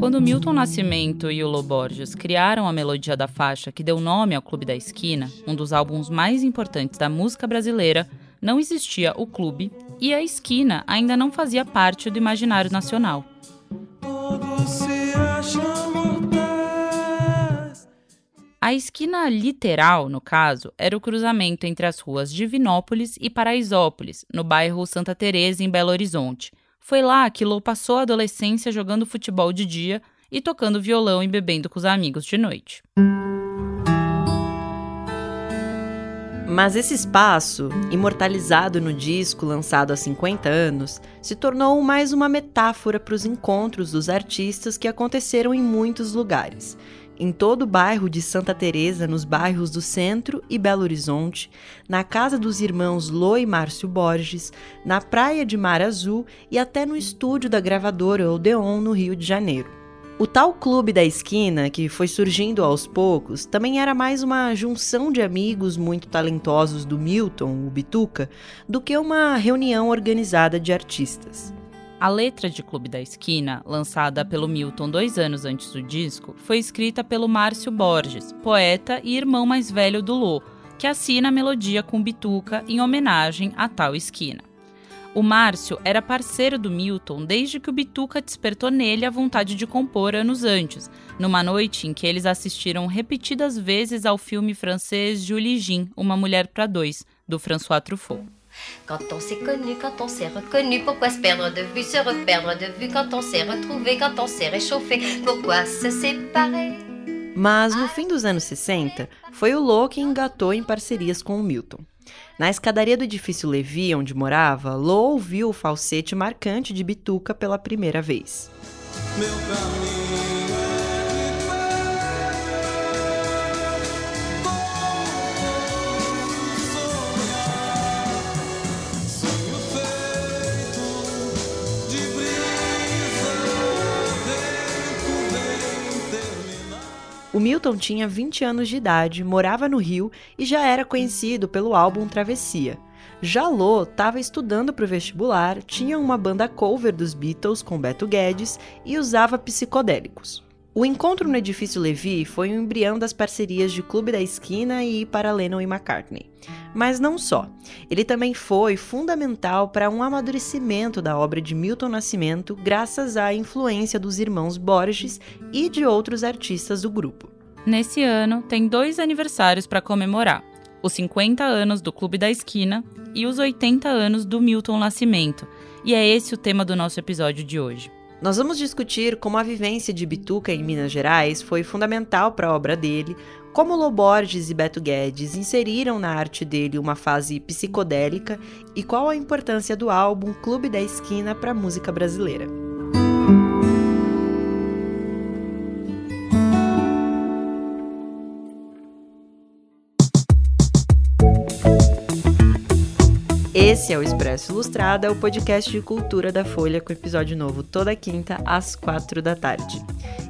Quando Milton Nascimento e o Loborges criaram a melodia da faixa que deu nome ao Clube da Esquina, um dos álbuns mais importantes da música brasileira, não existia o clube e a esquina ainda não fazia parte do imaginário nacional. A esquina literal, no caso, era o cruzamento entre as ruas Divinópolis e Paraisópolis, no bairro Santa Teresa, em Belo Horizonte. Foi lá que Lou passou a adolescência jogando futebol de dia e tocando violão e bebendo com os amigos de noite. Mas esse espaço, imortalizado no disco lançado há 50 anos, se tornou mais uma metáfora para os encontros dos artistas que aconteceram em muitos lugares em todo o bairro de Santa Teresa, nos bairros do Centro e Belo Horizonte, na casa dos irmãos Lô e Márcio Borges, na praia de Mar Azul e até no estúdio da gravadora Odeon no Rio de Janeiro. O tal clube da esquina, que foi surgindo aos poucos, também era mais uma junção de amigos muito talentosos do Milton, o Bituca, do que uma reunião organizada de artistas. A letra de Clube da Esquina, lançada pelo Milton dois anos antes do disco, foi escrita pelo Márcio Borges, poeta e irmão mais velho do Lô, que assina a melodia com Bituca em homenagem a tal esquina. O Márcio era parceiro do Milton desde que o Bituca despertou nele a vontade de compor anos antes, numa noite em que eles assistiram repetidas vezes ao filme francês Julie Jean, Uma Mulher para Dois, do François Truffaut. Quand on s'est connu, quand on s'est reconnu, pourquoi se perdre de vue, se reperdre de vue, quand on s'est retrouvé, quand on s'est réchauffé, pourquoi se séparer? Mas no fim dos anos 60, foi o Lô que engatou em parcerias com o Milton. Na escadaria do edifício Levi, onde morava, Lô ouviu o falsete marcante de Bituca pela primeira vez. Meu caminho O Milton tinha 20 anos de idade, morava no Rio e já era conhecido pelo álbum Travessia. Jalô estava estudando para o vestibular, tinha uma banda cover dos Beatles com Beto Guedes e usava psicodélicos. O encontro no edifício Levi foi um embrião das parcerias de Clube da Esquina e para Lennon e McCartney. Mas não só. Ele também foi fundamental para um amadurecimento da obra de Milton Nascimento graças à influência dos irmãos Borges e de outros artistas do grupo. Nesse ano, tem dois aniversários para comemorar: os 50 anos do Clube da Esquina e os 80 anos do Milton Nascimento. E é esse o tema do nosso episódio de hoje. Nós vamos discutir como a vivência de Bituca em Minas Gerais foi fundamental para a obra dele, como Loborges e Beto Guedes inseriram na arte dele uma fase psicodélica e qual a importância do álbum Clube da Esquina para a música brasileira. Esse é o Expresso Ilustrada, o podcast de cultura da Folha, com episódio novo toda quinta, às quatro da tarde.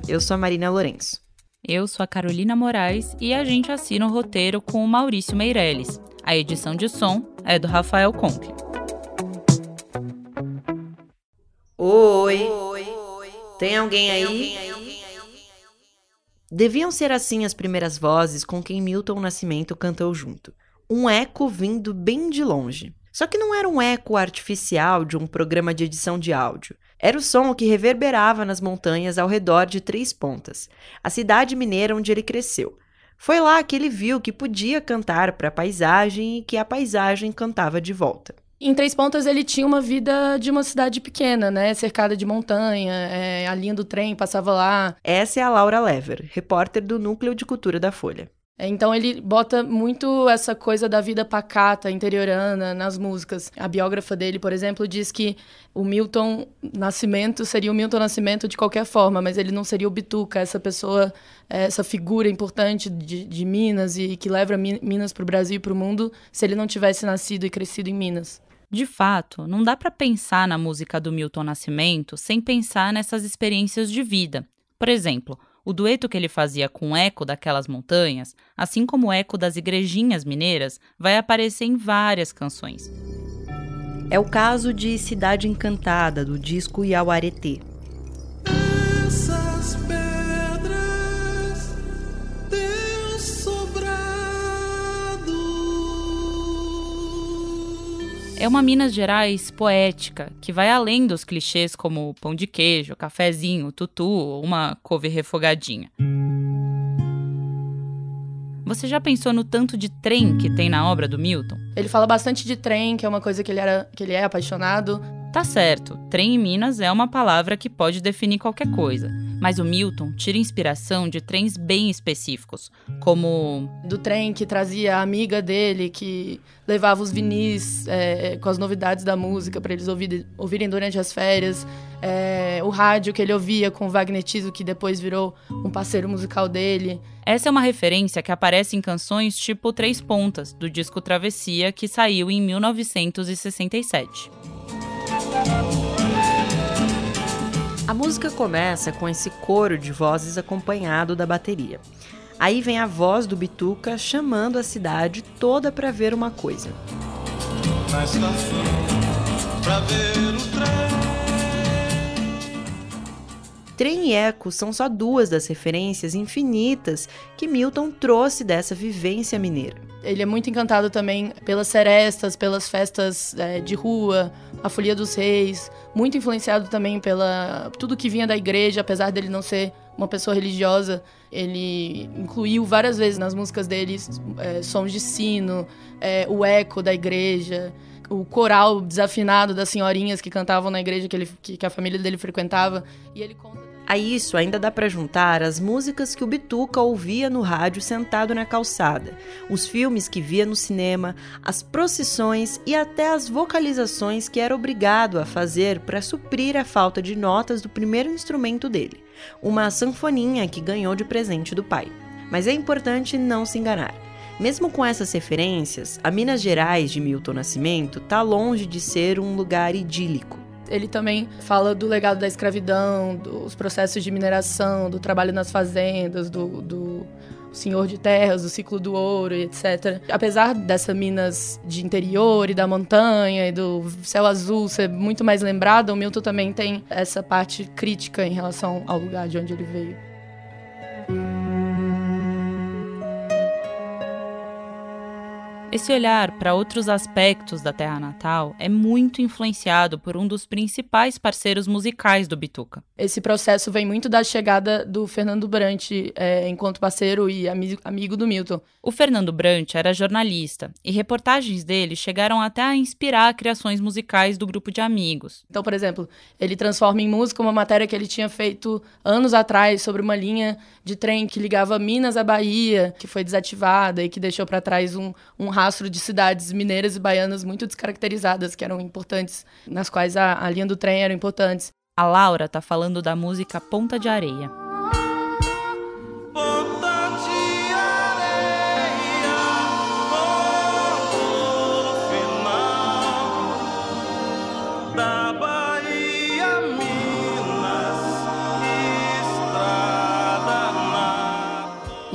Eu sou a Marina Lourenço. Eu sou a Carolina Moraes e a gente assina o roteiro com o Maurício Meirelles. A edição de som é do Rafael Conkle. Oi. Tem alguém aí? Deviam ser assim as primeiras vozes com quem Milton Nascimento cantou junto. Um eco vindo bem de longe. Só que não era um eco artificial de um programa de edição de áudio. Era o som que reverberava nas montanhas ao redor de Três Pontas, a cidade mineira onde ele cresceu. Foi lá que ele viu que podia cantar para a paisagem e que a paisagem cantava de volta. Em Três Pontas ele tinha uma vida de uma cidade pequena, né? Cercada de montanha, é, a linha do trem passava lá. Essa é a Laura Lever, repórter do Núcleo de Cultura da Folha. É, então ele bota muito essa coisa da vida pacata, interiorana nas músicas. A biógrafa dele, por exemplo, diz que o Milton Nascimento seria o Milton Nascimento de qualquer forma, mas ele não seria o Bituca, essa pessoa, é, essa figura importante de, de Minas e que leva Minas para o Brasil e para o mundo, se ele não tivesse nascido e crescido em Minas. De fato, não dá para pensar na música do Milton Nascimento sem pensar nessas experiências de vida. Por exemplo, o dueto que ele fazia com o eco daquelas montanhas, assim como o eco das igrejinhas mineiras, vai aparecer em várias canções. É o caso de Cidade Encantada, do disco Iauaretê. É uma Minas Gerais poética, que vai além dos clichês como pão de queijo, cafezinho, tutu ou uma couve refogadinha. Você já pensou no tanto de trem que tem na obra do Milton? Ele fala bastante de trem, que é uma coisa que ele, era, que ele é apaixonado. Tá certo, trem em Minas é uma palavra que pode definir qualquer coisa. Mas o Milton tira inspiração de trens bem específicos, como. Do trem que trazia a amiga dele, que levava os vinis é, com as novidades da música para eles ouvirem, ouvirem, durante as férias. É, o rádio que ele ouvia com o Wagner Tiso, que depois virou um parceiro musical dele. Essa é uma referência que aparece em canções tipo Três Pontas, do disco Travessia, que saiu em 1967. A música começa com esse coro de vozes acompanhado da bateria. Aí vem a voz do Bituca chamando a cidade toda para ver uma coisa. Na estação, pra ver o trem. Trem e Eco são só duas das referências infinitas que Milton trouxe dessa vivência mineira. Ele é muito encantado também pelas serestas, pelas festas é, de rua, a Folia dos Reis, muito influenciado também pela tudo que vinha da igreja, apesar dele não ser uma pessoa religiosa, ele incluiu várias vezes nas músicas dele é, sons de sino, é, o eco da igreja, o coral desafinado das senhorinhas que cantavam na igreja que, ele, que, que a família dele frequentava. E ele conta a isso, ainda dá para juntar as músicas que o Bituca ouvia no rádio sentado na calçada, os filmes que via no cinema, as procissões e até as vocalizações que era obrigado a fazer para suprir a falta de notas do primeiro instrumento dele, uma sanfoninha que ganhou de presente do pai. Mas é importante não se enganar. Mesmo com essas referências, a Minas Gerais de Milton Nascimento está longe de ser um lugar idílico ele também fala do legado da escravidão, dos processos de mineração, do trabalho nas fazendas, do, do senhor de terras, do ciclo do ouro e etc. Apesar dessa Minas de interior e da montanha e do céu azul ser muito mais lembrada, o Milton também tem essa parte crítica em relação ao lugar de onde ele veio. Esse olhar para outros aspectos da terra natal é muito influenciado por um dos principais parceiros musicais do Bituca. Esse processo vem muito da chegada do Fernando Brant é, enquanto parceiro e amigo do Milton. O Fernando Brant era jornalista e reportagens dele chegaram até a inspirar criações musicais do grupo de amigos. Então, por exemplo, ele transforma em música uma matéria que ele tinha feito anos atrás sobre uma linha de trem que ligava Minas à Bahia, que foi desativada e que deixou para trás um, um rastro de cidades mineiras e baianas muito descaracterizadas, que eram importantes, nas quais a, a linha do trem era importantes. A Laura tá falando da música Ponta de Areia.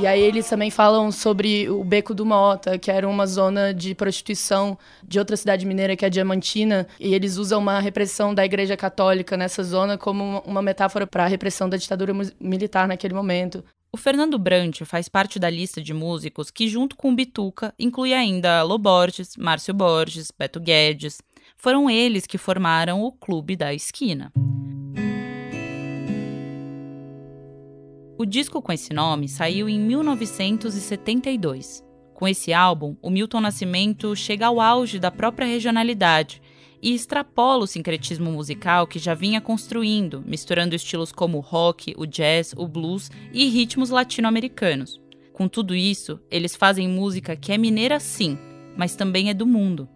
E aí eles também falam sobre o Beco do Mota, que era uma zona de prostituição de outra cidade mineira, que é a Diamantina, e eles usam uma repressão da Igreja Católica nessa zona como uma metáfora para a repressão da ditadura militar naquele momento. O Fernando Brant faz parte da lista de músicos que, junto com o Bituca, inclui ainda Lô Borges, Márcio Borges, Beto Guedes. Foram eles que formaram o Clube da Esquina. O disco com esse nome saiu em 1972. Com esse álbum, o Milton Nascimento chega ao auge da própria regionalidade e extrapola o sincretismo musical que já vinha construindo, misturando estilos como o rock, o jazz, o blues e ritmos latino-americanos. Com tudo isso, eles fazem música que é mineira sim, mas também é do mundo.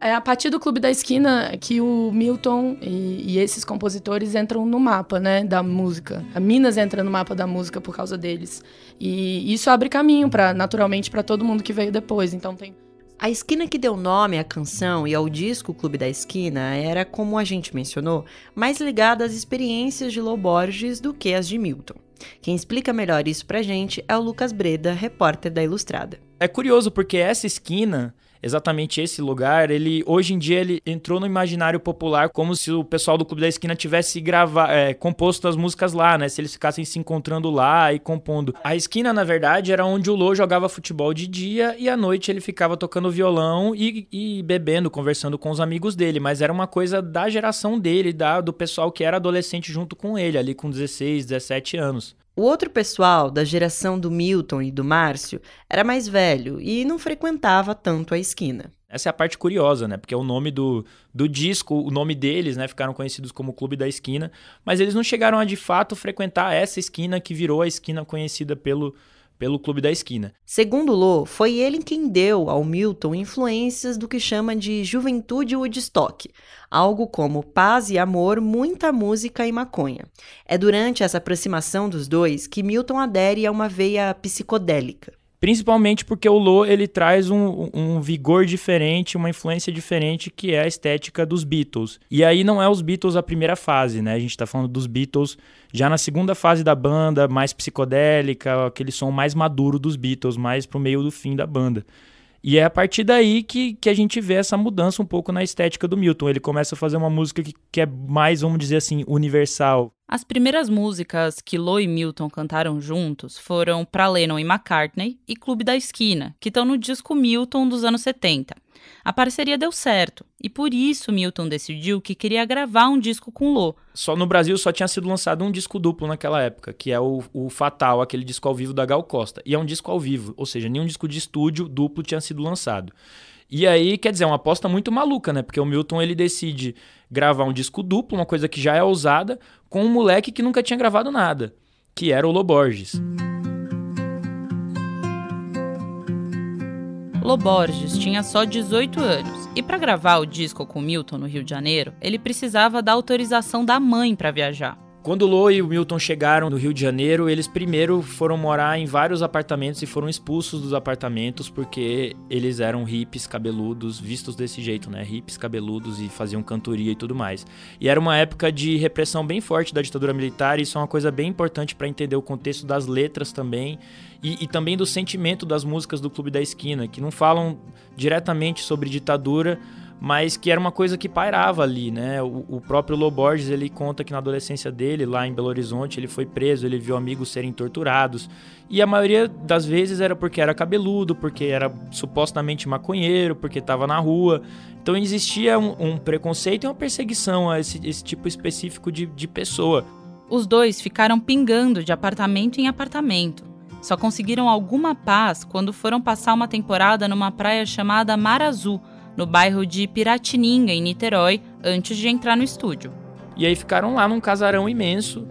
É a partir do Clube da Esquina que o Milton e, e, esses compositores entram no mapa, né, da música. A Minas entra no mapa da música por causa deles. E isso abre caminho para naturalmente para todo mundo que veio depois. Então tem a esquina que deu nome à canção e ao disco Clube da Esquina era, como a gente mencionou, mais ligada às experiências de Lô Borges do que às de Milton. Quem explica melhor isso pra gente é o Lucas Breda, repórter da Ilustrada. É curioso porque essa esquina exatamente esse lugar, ele hoje em dia ele entrou no imaginário popular como se o pessoal do Clube da Esquina tivesse gravar, é, composto as músicas lá, né? Se eles ficassem se encontrando lá e compondo. A esquina, na verdade, era onde o Lô jogava futebol de dia e à noite ele ficava tocando violão e, e bebendo, conversando com os amigos dele. Mas era uma coisa da geração dele, da, do pessoal que era adolescente junto com ele, ali com 16, 17 anos. O outro pessoal, da geração do Milton e do Márcio, era mais velho e não frequentava tanto a esquina. Essa é a parte curiosa, né? Porque é o nome do, do disco, o nome deles, né? Ficaram conhecidos como Clube da Esquina, mas eles não chegaram a de fato frequentar essa esquina que virou a esquina conhecida pelo, pelo Clube da Esquina. Segundo Lô, foi ele quem deu ao Milton influências do que chama de juventude Woodstock, algo como paz e amor, muita música e maconha. É durante essa aproximação dos dois que Milton adere a uma veia psicodélica. Principalmente porque o Lo ele traz um, um, vigor diferente, uma influência diferente que é a estética dos Beatles. E aí não é os Beatles a primeira fase, né? A gente tá falando dos Beatles já na segunda fase da banda, mais psicodélica, aquele som mais maduro dos Beatles, mais pro meio do fim da banda. E é a partir daí que, que a gente vê essa mudança um pouco na estética do Milton. Ele começa a fazer uma música que, que é mais, vamos dizer assim, universal. As primeiras músicas que Lo e Milton cantaram juntos foram Pra Lennon e McCartney e Clube da Esquina, que estão no disco Milton dos anos 70. A parceria deu certo, e por isso Milton decidiu que queria gravar um disco com Lo. Só no Brasil só tinha sido lançado um disco duplo naquela época, que é o, o Fatal, aquele disco ao vivo da Gal Costa. E é um disco ao vivo, ou seja, nenhum disco de estúdio duplo tinha sido lançado. E aí, quer dizer, é uma aposta muito maluca, né? Porque o Milton ele decide gravar um disco duplo, uma coisa que já é ousada, com um moleque que nunca tinha gravado nada, que era o Loborges. Loborges tinha só 18 anos e para gravar o disco com Milton no Rio de Janeiro, ele precisava da autorização da mãe para viajar. Quando o Lo e o Milton chegaram no Rio de Janeiro, eles primeiro foram morar em vários apartamentos e foram expulsos dos apartamentos porque eles eram hippies cabeludos, vistos desse jeito, né? Hippies cabeludos e faziam cantoria e tudo mais. E era uma época de repressão bem forte da ditadura militar, e isso é uma coisa bem importante para entender o contexto das letras também e, e, também do sentimento das músicas do Clube da Esquina, que não falam diretamente sobre ditadura, mas que era uma coisa que pairava ali, né? O, o próprio Loborges, ele conta que na adolescência dele, lá em Belo Horizonte, ele foi preso, ele viu amigos serem torturados, e a maioria das vezes era porque era cabeludo, porque era supostamente maconheiro, porque estava na rua. Então existia um, um, preconceito e uma perseguição a esse, esse tipo específico de, de pessoa. Os dois ficaram pingando de apartamento em apartamento. Só conseguiram alguma paz quando foram passar uma temporada numa praia chamada Mar Azul, no bairro de Piratininga, em Niterói, antes de entrar no estúdio. E aí ficaram lá num casarão imenso.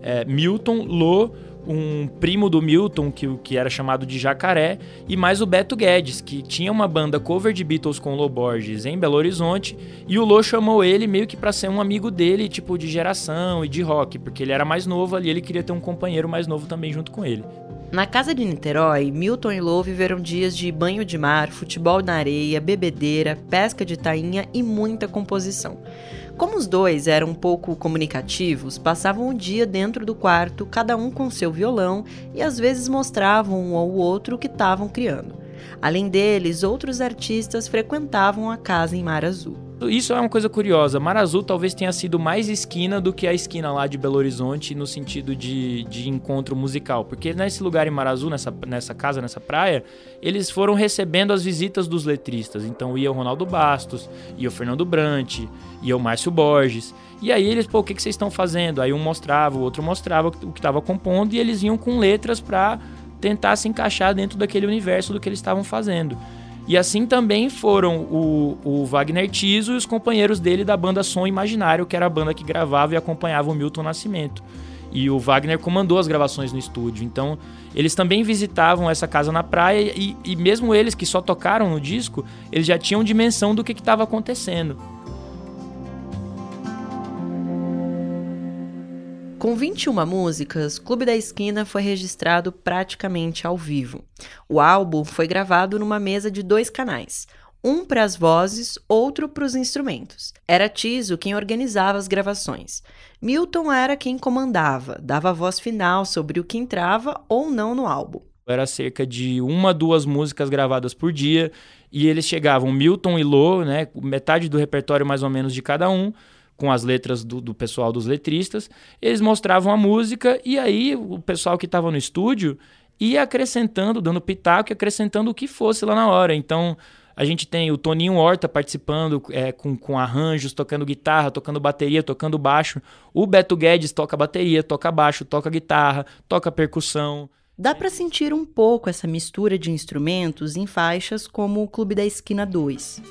É, Milton, Lô, um primo do Milton, que, que era chamado de Jacaré, e mais o Beto Guedes, que tinha uma banda cover de Beatles com Lô Borges em Belo Horizonte, e o Lô chamou ele meio que para ser um amigo dele, tipo de geração e de rock, porque ele era mais novo ali, ele queria ter um companheiro mais novo também junto com ele. Na casa de Niterói, Milton e Lou viveram dias de banho de mar, futebol na areia, bebedeira, pesca de tainha e muita composição. Como os dois eram um pouco comunicativos, passavam o dia dentro do quarto, cada um com seu violão, e às vezes mostravam um ao outro o que estavam criando. Além deles, outros artistas frequentavam a casa em Mar Azul. Isso é uma coisa curiosa. Mar Azul talvez tenha sido mais esquina do que a esquina lá de Belo Horizonte no sentido de, de encontro musical. Porque nesse lugar em Mar Azul, nessa, nessa casa, nessa praia, eles foram recebendo as visitas dos letristas. Então ia o Ronaldo Bastos, ia o Fernando Brant, ia o Márcio Borges. E aí eles, pô, o que, que vocês estão fazendo? Aí um mostrava, o outro mostrava o que estava compondo e eles iam com letras para tentar se encaixar dentro daquele universo do que eles estavam fazendo. E assim também foram o, o Wagner Tiso e os companheiros dele da banda Som Imaginário, que era a banda que gravava e acompanhava o Milton Nascimento. E o Wagner comandou as gravações no estúdio. Então, eles também visitavam essa casa na praia e, e mesmo eles que só tocaram no disco, eles já tinham dimensão do que estava acontecendo. Com 21 músicas, Clube da Esquina foi registrado praticamente ao vivo. O álbum foi gravado numa mesa de dois canais, um para as vozes, outro para os instrumentos. Era Tiso quem organizava as gravações. Milton era quem comandava, dava a voz final sobre o que entrava ou não no álbum. Era cerca de uma, duas músicas gravadas por dia. E eles chegavam, Milton e Lô, né? Metade do repertório mais ou menos de cada um, com as letras do, do pessoal dos letristas. Eles mostravam a música e aí o pessoal que estava no estúdio ia acrescentando, dando pitaco e acrescentando o que fosse lá na hora. Então, a gente tem o Toninho Horta participando é, com, com arranjos, tocando guitarra, tocando bateria, tocando baixo. O Beto Guedes toca bateria, toca baixo, toca guitarra, toca percussão. Dá para sentir um pouco essa mistura de instrumentos em faixas como o Clube da Esquina 2.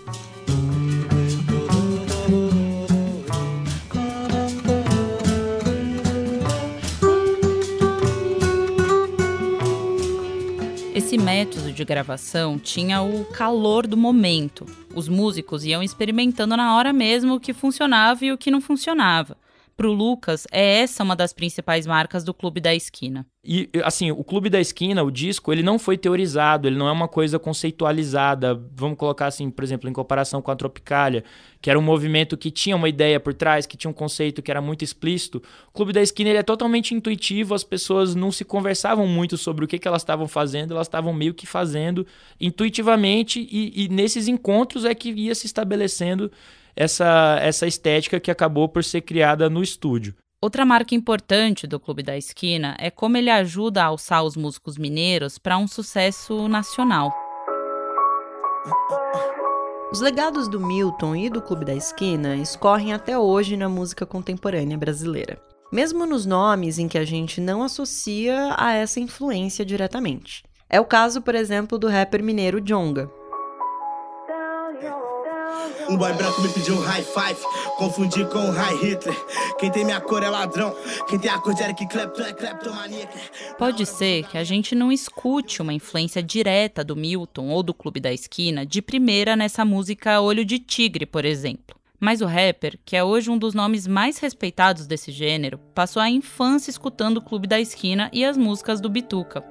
Esse método de gravação tinha o calor do momento. Os músicos iam experimentando na hora mesmo o que funcionava e o que não funcionava. Para o Lucas, é essa uma das principais marcas do Clube da Esquina. E, assim, o Clube da Esquina, o disco, ele não foi teorizado, ele não é uma coisa conceitualizada. Vamos colocar assim, por exemplo, em comparação com a Tropicália, que era um movimento que tinha uma ideia por trás, que tinha um conceito que era muito explícito. O Clube da Esquina, ele é totalmente intuitivo, as pessoas não se conversavam muito sobre o que, que elas estavam fazendo, elas estavam meio que fazendo intuitivamente, e, e nesses encontros é que ia se estabelecendo essa, essa estética que acabou por ser criada no estúdio. Outra marca importante do Clube da Esquina é como ele ajuda a alçar os músicos mineiros para um sucesso nacional. Os legados do Milton e do Clube da Esquina escorrem até hoje na música contemporânea brasileira, mesmo nos nomes em que a gente não associa a essa influência diretamente. É o caso, por exemplo, do rapper mineiro Jonga, um boy branco me pediu um high five, confundi com um high Hitler. Quem tem minha cor é ladrão, quem tem a cor de Eric Clapton é kleptomaníaco. Pode ser que a gente não escute uma influência direta do Milton ou do Clube da Esquina de primeira nessa música Olho de Tigre, por exemplo. Mas o rapper, que é hoje um dos nomes mais respeitados desse gênero, passou a infância escutando o Clube da Esquina e as músicas do Bituca.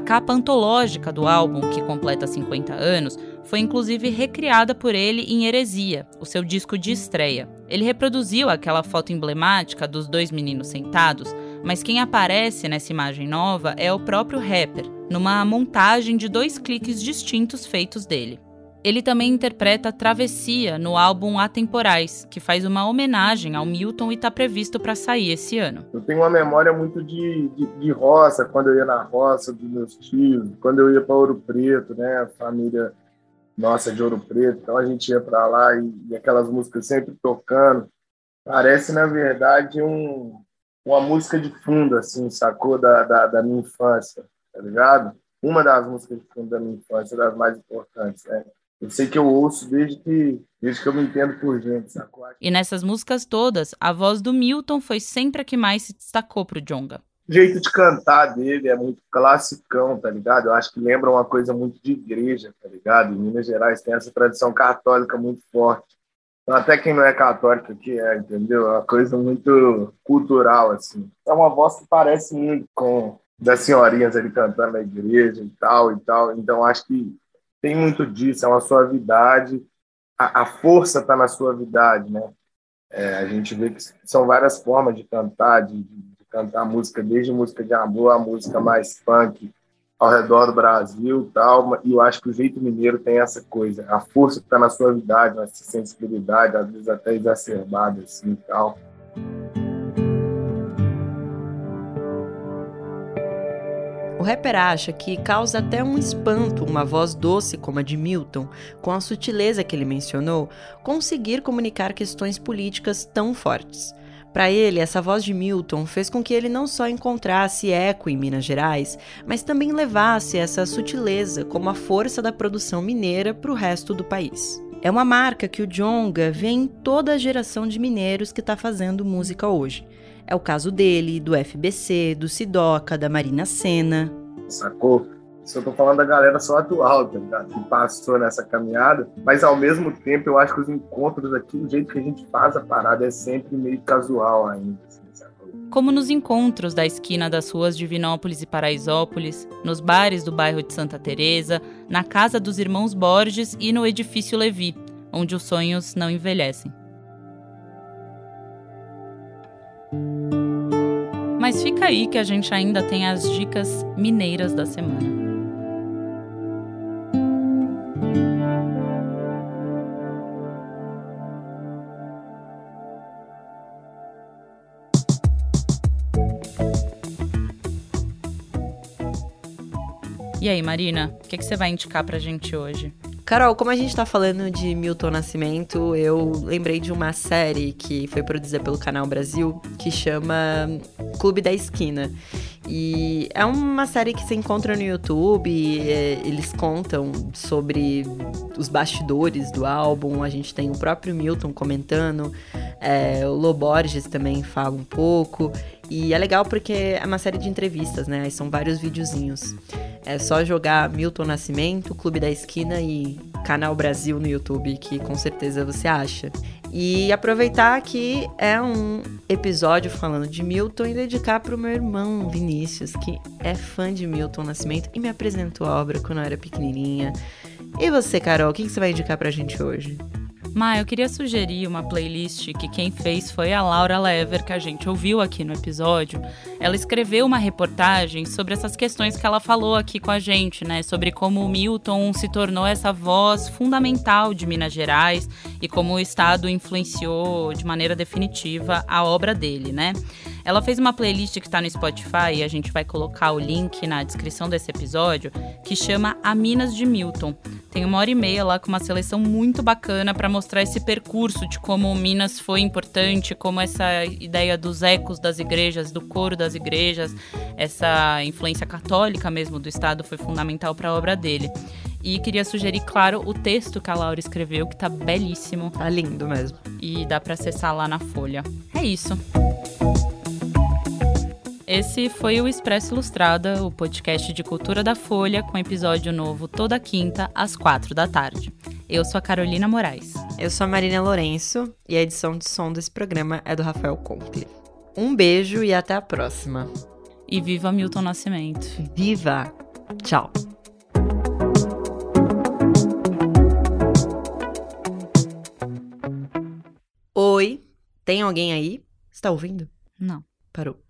A capa antológica do álbum, que completa 50 anos, foi inclusive recriada por ele em Heresia, o seu disco de estreia. Ele reproduziu aquela foto emblemática dos dois meninos sentados, mas quem aparece nessa imagem nova é o próprio rapper, numa montagem de dois cliques distintos feitos dele. Ele também interpreta Travessia no álbum Atemporais, que faz uma homenagem ao Milton e está previsto para sair esse ano. Eu tenho uma memória muito de, de, de, roça, quando eu ia na roça dos meus tios, quando eu ia para Ouro Preto, né, família nossa de Ouro Preto, então a gente ia para lá e, e, aquelas músicas sempre tocando. Parece, na verdade, um, uma música de fundo, assim, sacou, da, da, da minha infância, tá ligado? Uma das músicas de fundo da minha infância, das mais importantes, né? Eu sei que eu ouço desde que, desde que eu me entendo por gente, sacou? E nessas músicas todas, a voz do Milton foi sempre a que mais se destacou pro Jonga. O jeito de cantar dele é muito classicão, tá ligado? Eu acho que lembra uma coisa muito de igreja, tá ligado? Em Minas Gerais tem essa tradição católica muito forte. Então, até quem não é católico que é, entendeu? É uma coisa muito cultural, assim. É uma voz que parece muito com das senhorinhas ali cantando na igreja e tal e tal. Então, acho que tem muito disso, é uma suavidade, a, a força está na suavidade, né? É, a gente vê que são várias formas de cantar, de, de cantar música, desde música de amor a música mais funk ao redor do Brasil tal, e eu acho que o jeito mineiro tem essa coisa, a força está na suavidade, na sensibilidade, às vezes até exacerbada assim tal. O rapper acha que causa até um espanto uma voz doce como a de Milton, com a sutileza que ele mencionou, conseguir comunicar questões políticas tão fortes. Para ele, essa voz de Milton fez com que ele não só encontrasse eco em Minas Gerais, mas também levasse essa sutileza como a força da produção mineira para o resto do país. É uma marca que o Jonga vê em toda a geração de mineiros que está fazendo música hoje. É o caso dele, do FBC, do Sidoca, da Marina Senna. Sacou? Eu tô falando da galera só atual, tá ligado? Que passou nessa caminhada, mas ao mesmo tempo eu acho que os encontros aqui, o jeito que a gente faz a parada é sempre meio casual ainda. Assim, Como nos encontros da esquina das ruas de Vinópolis e Paraisópolis, nos bares do bairro de Santa Teresa, na casa dos irmãos Borges e no edifício Levi, onde os sonhos não envelhecem. Mas fica aí que a gente ainda tem as dicas mineiras da semana. E aí, Marina, o que, que você vai indicar pra gente hoje? Carol, como a gente tá falando de Milton Nascimento, eu lembrei de uma série que foi produzida pelo Canal Brasil que chama Clube da Esquina. E é uma série que se encontra no YouTube, é, eles contam sobre os bastidores do álbum, a gente tem o próprio Milton comentando, é, o Loborges também fala um pouco, e é legal porque é uma série de entrevistas, né? Aí são vários videozinhos. É só jogar Milton Nascimento, Clube da Esquina e Canal Brasil no YouTube, que com certeza você acha. E aproveitar que é um episódio falando de Milton e dedicar para o meu irmão Vinícius, que é fã de Milton Nascimento e me apresentou a obra quando eu era pequenininha. E você, Carol, o que, você vai indicar pra gente hoje? Ma, eu queria sugerir uma playlist que quem fez foi a Laura Lever, que a gente ouviu aqui no episódio. Ela escreveu uma reportagem sobre essas questões que ela falou aqui com a gente, né? Sobre como o Milton se tornou essa voz fundamental de Minas Gerais e como o Estado influenciou de maneira definitiva a obra dele, né? Ela fez uma playlist que está no Spotify e a gente vai colocar o link na descrição desse episódio, que chama A Minas de Milton. Tem uma hora e meia lá com uma seleção muito bacana para mostrar esse percurso de como Minas foi importante, como essa ideia dos ecos das igrejas, do coro das igrejas, essa influência católica mesmo do Estado foi fundamental para a obra dele. E queria sugerir, claro, o texto que a Laura escreveu, que tá belíssimo. Tá lindo mesmo. E dá para acessar lá na Folha. É isso. Esse foi o Expresso Ilustrada, o podcast de cultura da Folha, com episódio novo toda quinta, às quatro da tarde. Eu sou a Carolina Moraes. Eu sou a Marina Lourenço e a edição de som desse programa é do Rafael Conkle. Um beijo e até a próxima. E viva Milton Nascimento. Viva! Tchau! Oi, tem alguém aí? Está ouvindo? Não. Parou.